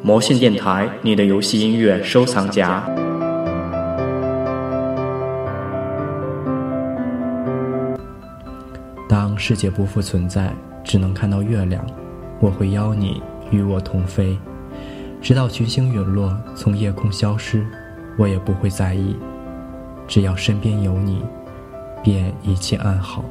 魔性电台，你的游戏音乐收藏夹。当世界不复存在，只能看到月亮，我会邀你与我同飞，直到群星陨落，从夜空消失，我也不会在意。只要身边有你，便一切安好。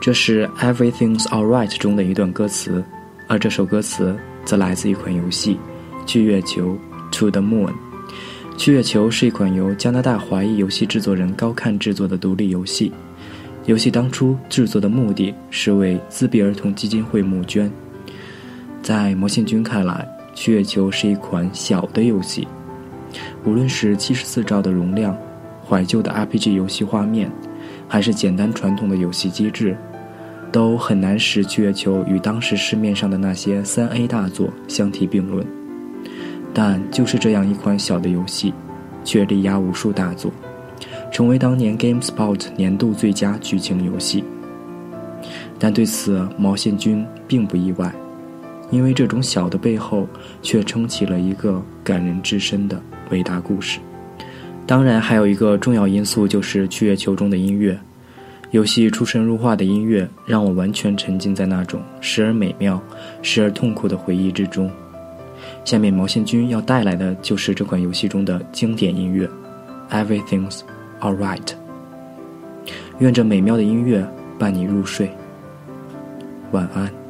这是《Everything's Alright》中的一段歌词。而这首歌词则来自一款游戏《去月球》（To the Moon）。《去月球》是一款由加拿大华裔游戏制作人高看制作的独立游戏。游戏当初制作的目的是为自闭儿童基金会募捐。在魔线君看来，《去月球》是一款小的游戏，无论是七十四兆的容量、怀旧的 RPG 游戏画面，还是简单传统的游戏机制。都很难使《去月球》与当时市面上的那些三 A 大作相提并论，但就是这样一款小的游戏，却力压无数大作，成为当年 GameSpot 年度最佳剧情游戏。但对此，毛线君并不意外，因为这种小的背后，却撑起了一个感人至深的伟大故事。当然，还有一个重要因素就是《去月球》中的音乐。游戏出神入化的音乐让我完全沉浸在那种时而美妙、时而痛苦的回忆之中。下面毛线君要带来的就是这款游戏中的经典音乐《Everything's Alright》。愿这美妙的音乐伴你入睡，晚安。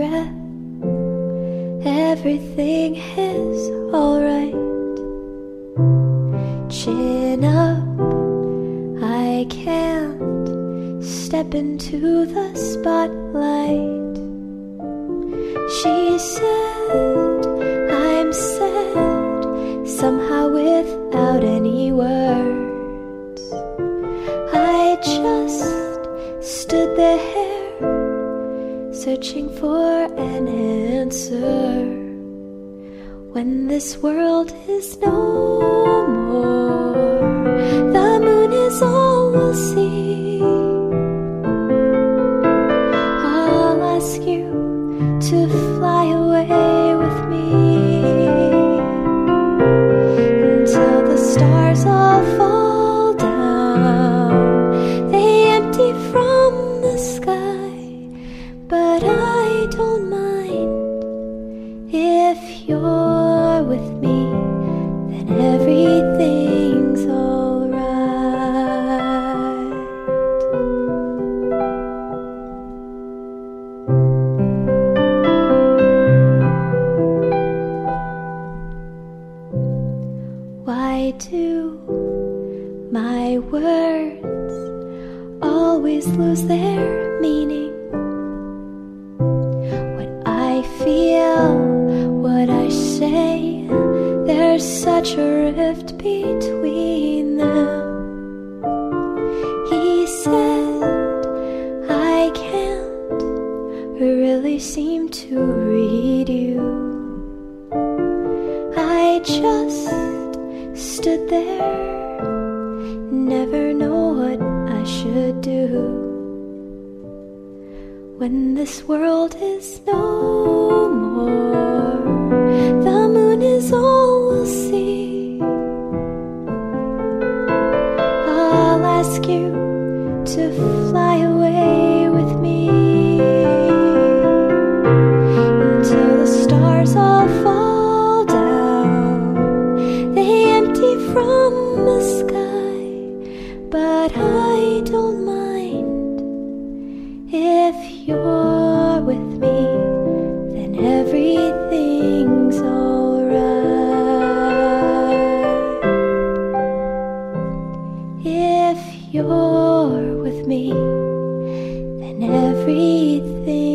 Breath. Everything is alright. Chin up, I can't step into the spotlight. She said, searching for an answer. When this world is no more the moon is all we'll see but i don't mind if you're with me then everything's alright. Why do my words always lose their meaning such a rift between them. He said i can't really seem to read you. I just stood there never know what I should do. When this world is no more ask you to fly away with me. more with me than everything.